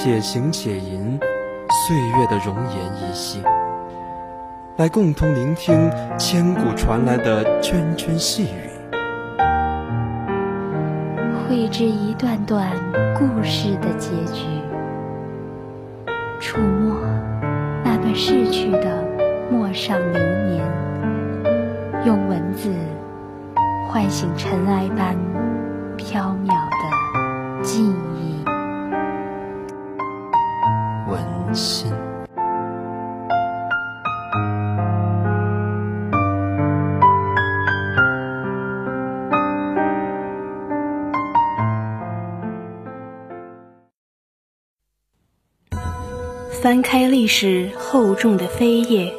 且行且吟，岁月的容颜依稀，来共同聆听千古传来的涓涓细语，绘制一段段故事的结局，触摸那段逝去的陌上流年，用文字唤醒尘埃般飘渺翻开历史厚重的扉页，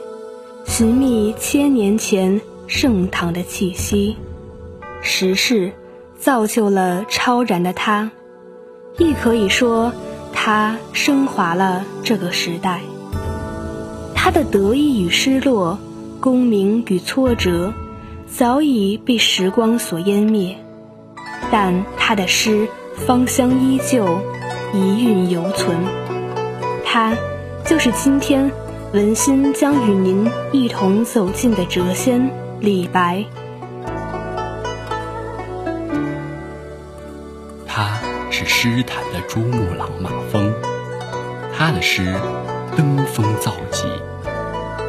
寻觅千年前盛唐的气息。时势造就了超然的他，亦可以说他升华了这个时代。他的得意与失落，功名与挫折，早已被时光所湮灭，但他的诗芳香依旧，遗韵犹存。他。就是今天，文心将与您一同走进的谪仙李白。诗坛的珠穆朗玛峰，他的诗登峰造极，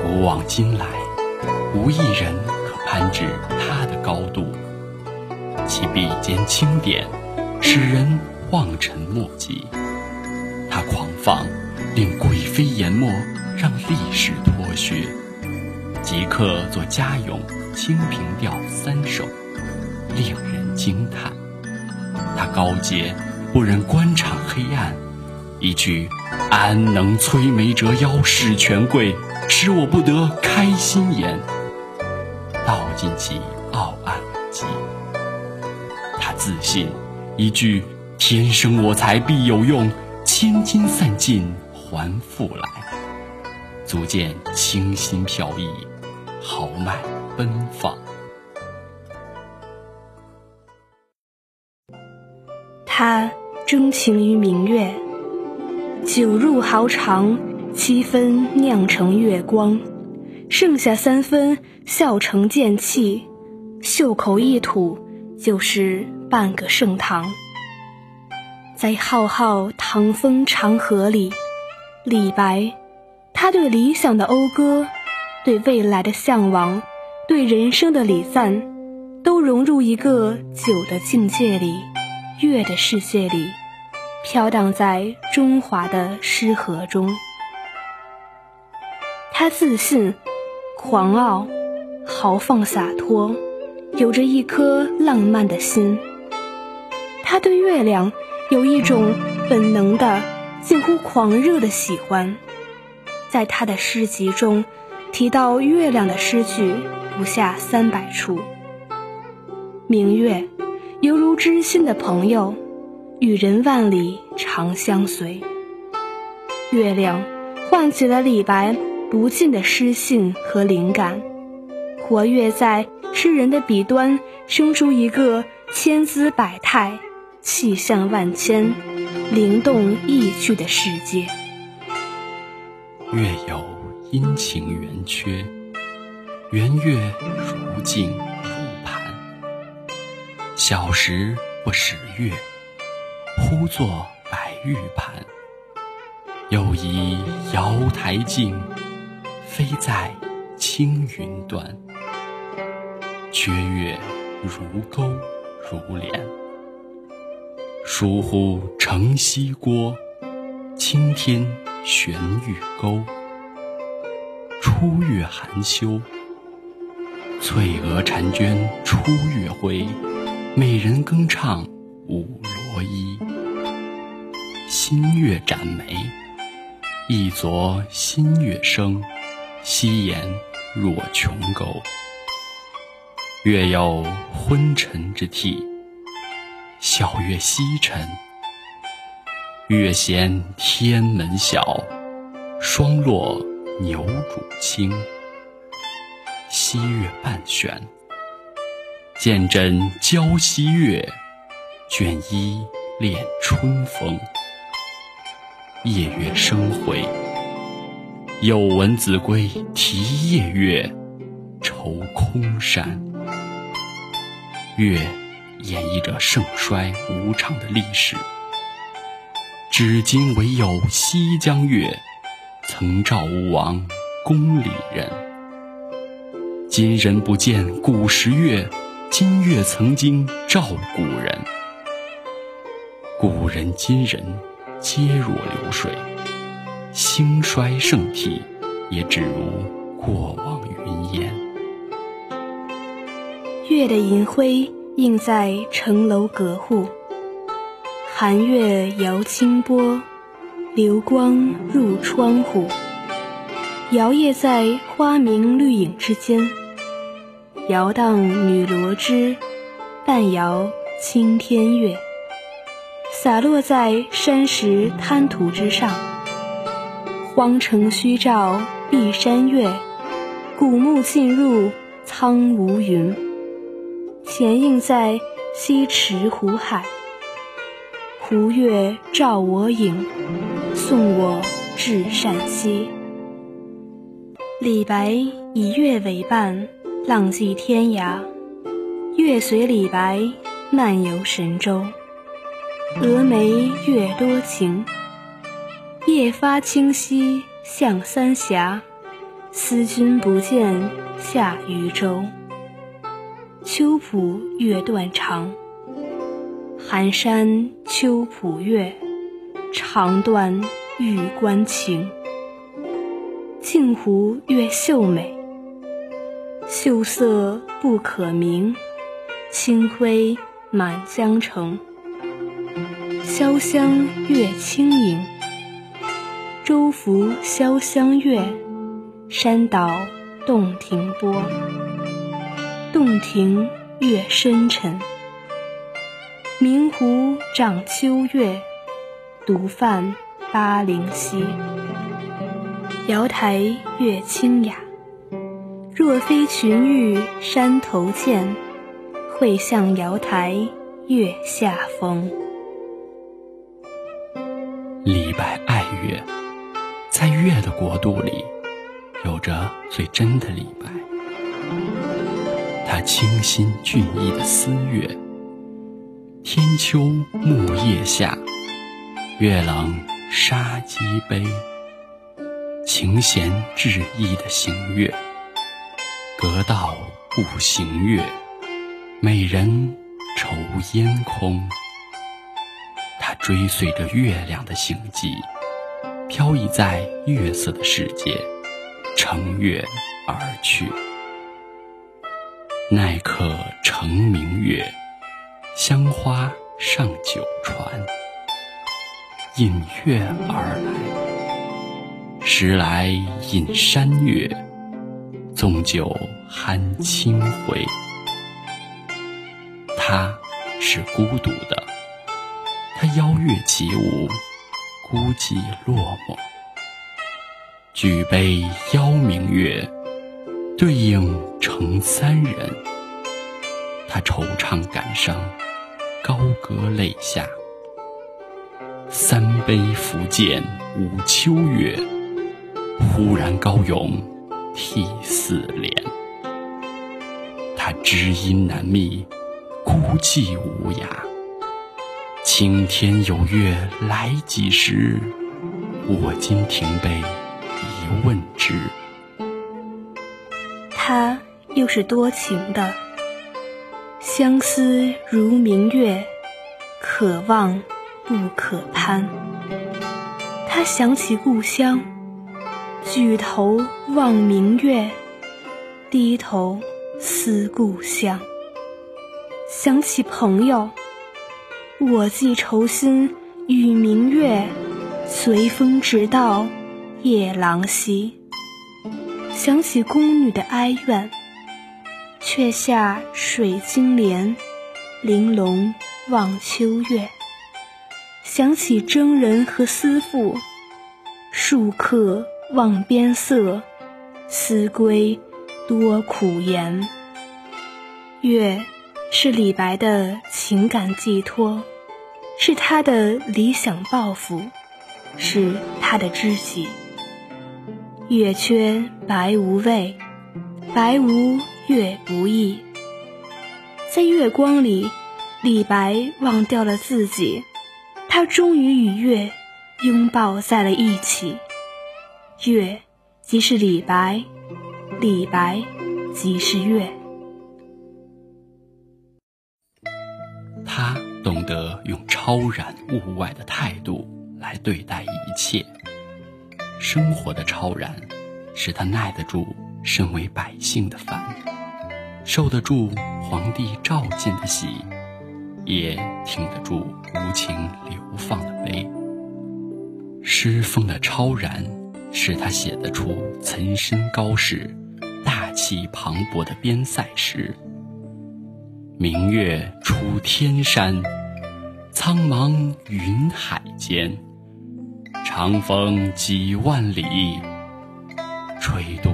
古往今来，无一人可攀至他的高度。其笔尖轻点，使人望尘莫及。他狂放。令贵妃研墨，让历史脱靴。即刻作《家咏》《清平调》三首，令人惊叹。他高洁，不忍官场黑暗。一句“安能摧眉折腰事权贵”，使我不得开心颜。道尽其傲岸极。他自信，一句“天生我材必有用”，千金散尽。还复来，足见清新飘逸，豪迈奔放。他钟情于明月，酒入豪肠，七分酿成月光，剩下三分笑成剑气，袖口一吐就是半个盛唐。在浩浩唐风长河里。李白，他对理想的讴歌，对未来的向往，对人生的礼赞，都融入一个酒的境界里，月的世界里，飘荡在中华的诗河中。他自信、狂傲、豪放、洒脱，有着一颗浪漫的心。他对月亮有一种本能的。近乎狂热的喜欢，在他的诗集中提到月亮的诗句不下三百处。明月犹如知心的朋友，与人万里长相随。月亮唤起了李白不尽的诗性和灵感，活跃在诗人的笔端，生出一个千姿百态、气象万千。灵动意趣的世界。月有阴晴圆缺，圆月如镜。小时不识月，呼作白玉盘。又疑瑶台镜，飞在青云端。缺月如钩如帘。疏忽城西郭，青天悬玉钩。初月含羞，翠娥婵娟出月辉，美人更唱舞罗衣。新月展眉，一昨新月生，夕颜若琼钩。月有昏沉之替，小月西沉。月嫌天门小，霜落牛渚清。西月半悬，见枕娇西月，卷衣恋春风。夜月生辉，又闻子规啼夜月，愁空山。月演绎着盛衰无常的历史，至今唯有西江月曾照吴王宫里人。今人不见古时月，今月曾经照古人。古人今人皆若流水，兴衰盛体也只如过往云烟。月的银辉映在城楼阁户，寒月摇清波，流光入窗户，摇曳在花明绿影之间，摇荡女罗织，半摇青天月，洒落在山石滩涂之上。荒城虚照碧山月，古木尽入苍梧云。潜映在西池湖海，湖月照我影，送我至善溪。李白以月为伴，浪迹天涯，月随李白漫游神州。峨眉月多情，夜发清溪向三峡，思君不见下渝州。秋浦月断肠，寒山秋浦月，长断玉关情。镜湖月秀美，秀色不可名，清辉满江城。潇湘月轻盈，舟浮潇湘月，山岛洞庭波。洞庭月深沉，明湖涨秋月，独泛巴陵溪。瑶台月清雅，若非群玉山头见，会向瑶台月下逢。李白爱月，在月的国度里，有着最真的李白。他清新俊逸的思月，天秋木叶下，月冷沙鸡悲。情弦致意的行月，隔道不行月，美人愁烟空。他追随着月亮的行迹，飘逸在月色的世界，乘月而去。奈客乘明月，香花上九船。引月而来，时来引山月，纵酒酣清回。他是孤独的，他邀月起舞，孤寂落寞。举杯邀明月。对影成三人，他惆怅感伤，高歌泪下。三杯复见五秋月，忽然高咏涕四连。他知音难觅，孤寂无涯。青天有月来几时？我今停杯一问之。他又是多情的，相思如明月，可望不可攀。他想起故乡，举头望明月，低头思故乡。想起朋友，我寄愁心与明月，随风直到夜郎西。想起宫女的哀怨，却下水晶帘，玲珑望秋月。想起征人和思妇，戍客望边塞，思归多苦颜。月是李白的情感寄托，是他的理想抱负，是他的知己。月缺白无味，白无月不易。在月光里，李白忘掉了自己。他终于与月拥抱在了一起，月即是李白，李白即是月。他懂得用超然物外的态度来对待一切，生活的超然，使他耐得住身为百姓的烦，受得住皇帝召见的喜。也挺得住无情流放的悲。诗风的超然，使他写得出岑参高士、大气磅礴的边塞诗。明月出天山，苍茫云海间，长风几万里，吹度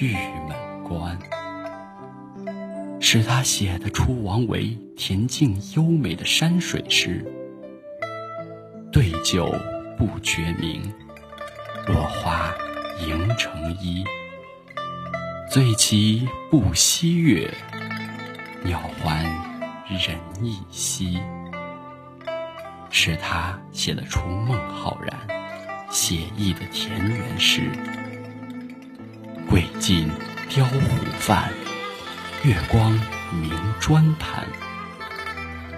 玉门关。使他写得出王维恬静优美的山水诗：“对酒不觉明，落花迎成衣。醉骑不惜月，鸟还人亦稀。”是他写得出孟浩然写意的田园诗：“桂尽雕虎饭。”月光明砖盘，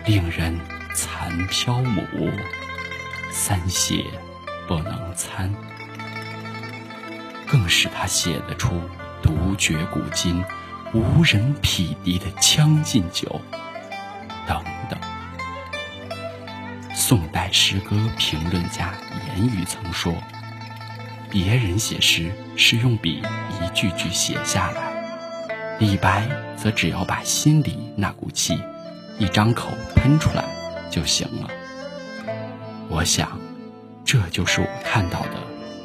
令人残漂母，三谢不能餐。更使他写得出独绝古今、无人匹敌的《将进酒》等等。宋代诗歌评论家严语曾说：“别人写诗是用笔一句句写下来。”李白则只要把心里那股气一张口喷出来就行了。我想，这就是我看到的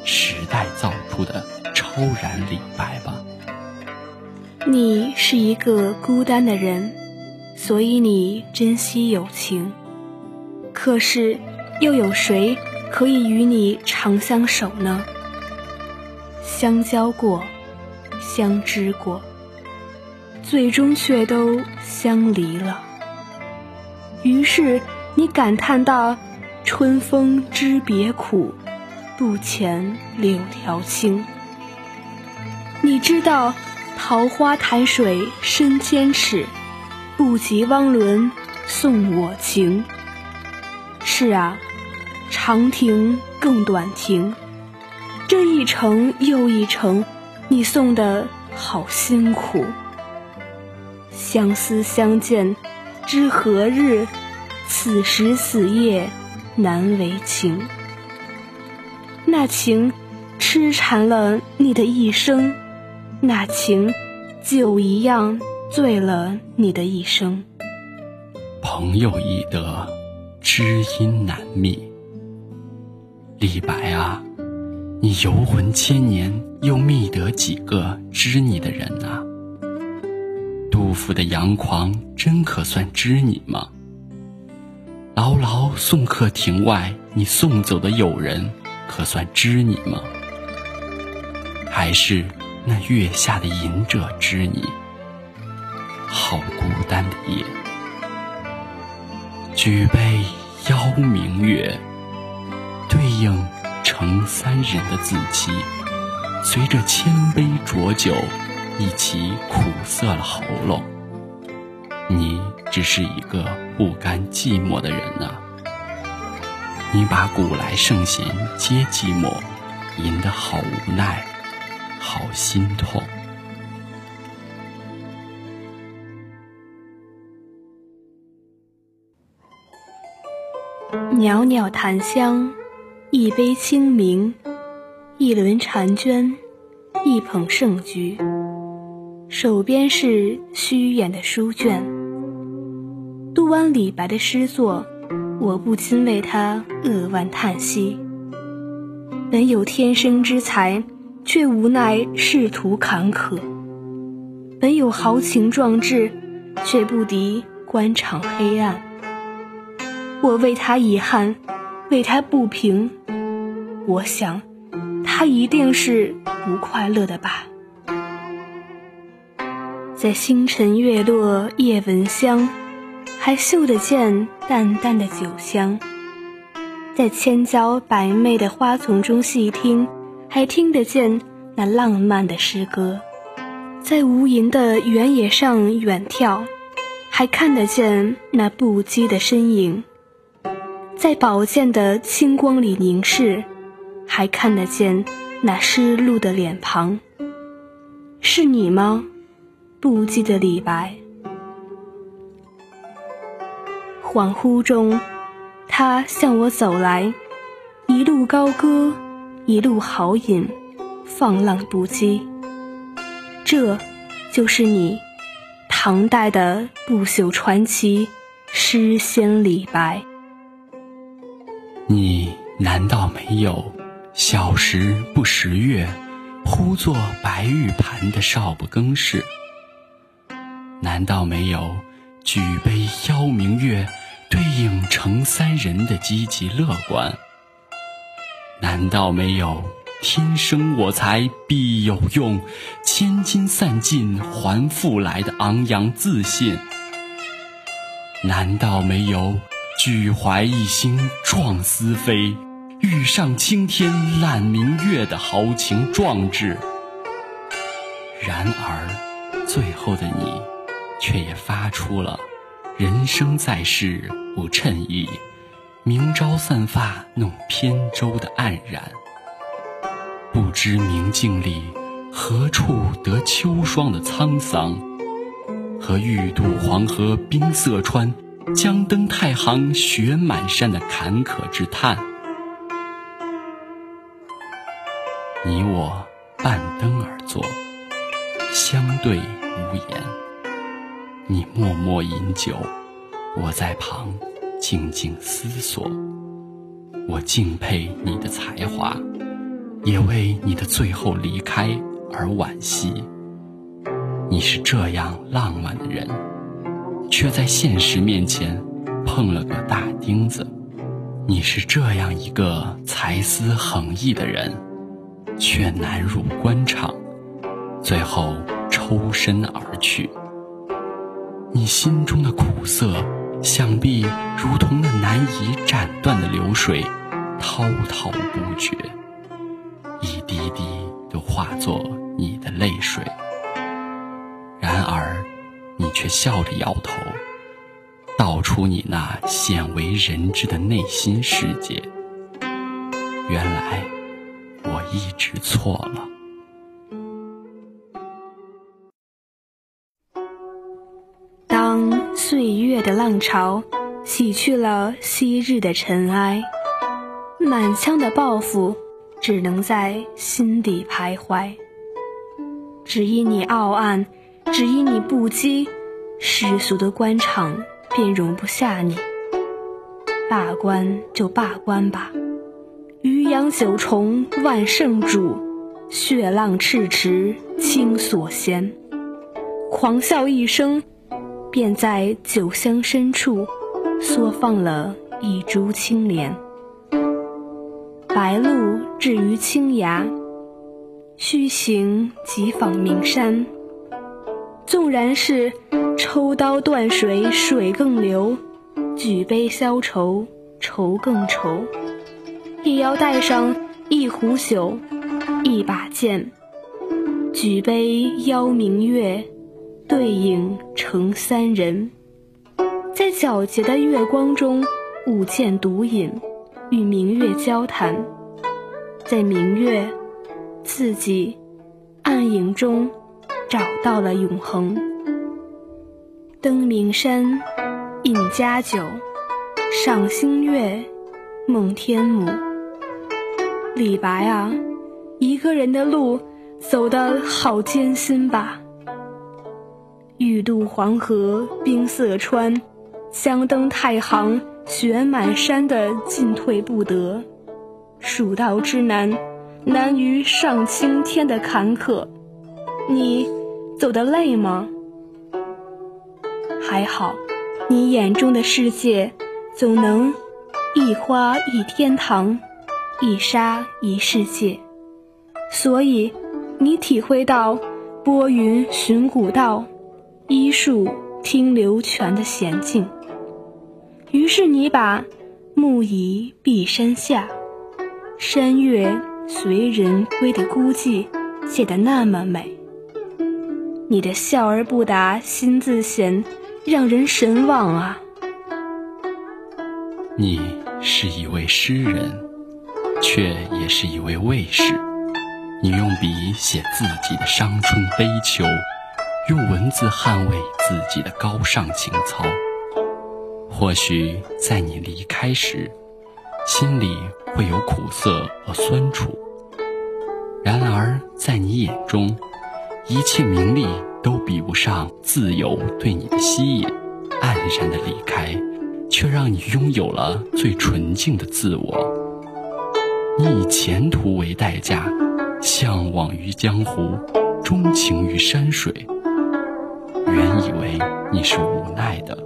时代造出的超然李白吧。你是一个孤单的人，所以你珍惜友情。可是，又有谁可以与你长相守呢？相交过，相知过。最终却都相离了。于是你感叹道：“春风知别苦，不遣柳条青。”你知道桃花潭水深千尺，不及汪伦送我情。是啊，长亭更短亭，这一程又一程，你送的好辛苦。相思相见，知何日？此时此夜难为情。那情痴缠了你的一生，那情就一样醉了你的一生。朋友易得，知音难觅。李白啊，你游魂千年，又觅得几个知你的人啊？杜甫的杨狂真可算知你吗？牢牢送客亭外，你送走的友人可算知你吗？还是那月下的隐者知你？好孤单的夜，举杯邀明月，对应成三人的字迹，随着千杯浊酒。一起苦涩了喉咙，你只是一个不甘寂寞的人啊！你把古来圣贤皆寂寞，吟得好无奈，好心痛。袅袅檀香，一杯清明，一轮婵娟，一捧圣菊，手边是虚掩的书卷。读完李白的诗作，我不禁为他扼腕叹息。本有天生之才，却无奈仕途坎坷；本有豪情壮志，却不敌官场黑暗。我为他遗憾，为他不平。我想。他一定是不快乐的吧？在星辰月落夜闻香，还嗅得见淡淡的酒香；在千娇百媚的花丛中细听，还听得见那浪漫的诗歌；在无垠的原野上远眺，还看得见那不羁的身影；在宝剑的青光里凝视。还看得见那湿漉的脸庞，是你吗？不羁的李白。恍惚中，他向我走来，一路高歌，一路豪饮，放浪不羁。这，就是你，唐代的不朽传奇诗仙李白。你难道没有？小时不识月，呼作白玉盘的少不更事。难道没有举杯邀明月，对影成三人的积极乐观？难道没有天生我材必有用，千金散尽还复来的昂扬自信？难道没有举怀一心壮思飞？欲上青天揽明月的豪情壮志，然而最后的你，却也发出了“人生在世不称意，明朝散发弄扁舟”的黯然。不知明镜里何处得秋霜的沧桑，和欲渡黄河冰塞川，将登太行雪满山的坎坷之叹。你我半灯而坐，相对无言。你默默饮酒，我在旁静静思索。我敬佩你的才华，也为你的最后离开而惋惜。你是这样浪漫的人，却在现实面前碰了个大钉子。你是这样一个才思横溢的人。却难入官场，最后抽身而去。你心中的苦涩，想必如同那难以斩断的流水，滔滔不绝，一滴滴都化作你的泪水。然而，你却笑着摇头，道出你那鲜为人知的内心世界。原来。我一直错了。的浪潮洗去了昔日的尘埃，满腔的抱负只能在心底徘徊。只因你傲岸，只因你不羁，世俗的官场便容不下你。罢官就罢官吧。渔阳九重万圣主，血浪赤池青锁弦。狂笑一声，便在酒香深处缩放了一株青莲。白露至于青崖，须行即访名山。纵然是抽刀断水水更流，举杯消愁愁更愁。也要带上一壶酒，一把剑，举杯邀明月，对影成三人。在皎洁的月光中，舞剑独饮，与明月交谈。在明月，自己暗影中找到了永恒。登名山，饮佳酒，赏星月，梦天母。李白啊，一个人的路走得好艰辛吧。欲渡黄河冰塞川，想登太行雪满山的进退不得，蜀道之难，难于上青天的坎坷。你走得累吗？还好，你眼中的世界，总能一花一天堂，一沙一世界。所以，你体会到拨云寻古道，依树听流泉的险境。于是，你把木已碧山下，山月随人归的孤寂写得那么美。你的笑而不答，心自闲。让人神往啊！你是一位诗人，却也是一位卫士。你用笔写自己的伤春悲秋，用文字捍卫自己的高尚情操。或许在你离开时，心里会有苦涩和酸楚。然而在你眼中，一切名利。都比不上自由对你的吸引，黯然的离开，却让你拥有了最纯净的自我。你以前途为代价，向往于江湖，钟情于山水。原以为你是无奈的，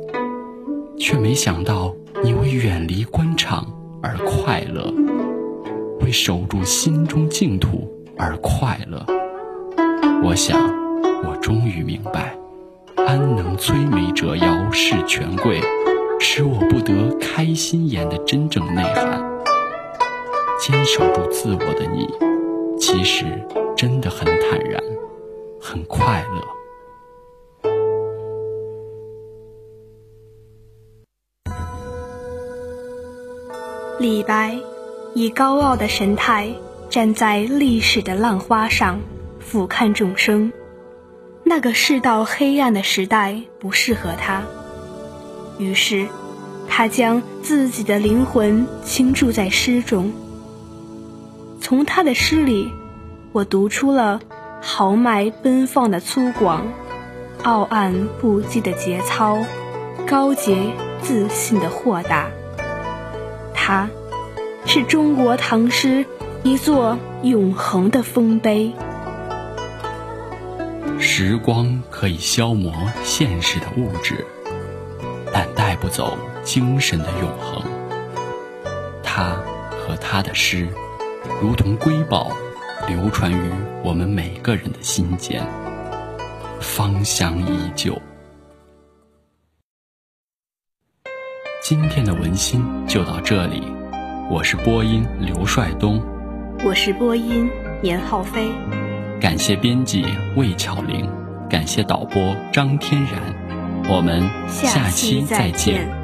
却没想到你为远离官场而快乐，为守住心中净土而快乐。我想。我终于明白，安能摧眉折腰事权贵，使我不得开心颜的真正内涵。坚守住自我的你，其实真的很坦然，很快乐。李白以高傲的神态站在历史的浪花上，俯瞰众生。那个世道黑暗的时代不适合他，于是，他将自己的灵魂倾注在诗中。从他的诗里，我读出了豪迈奔放的粗犷，傲岸不羁的节操，高洁自信的豁达。他，是中国唐诗一座永恒的丰碑。时光可以消磨现实的物质，但带不走精神的永恒。他和他的诗，如同瑰宝，流传于我们每个人的心间，芳香依旧。今天的文心就到这里，我是播音刘帅东，我是播音严浩飞。感谢编辑魏巧玲，感谢导播张天然，我们下期再见。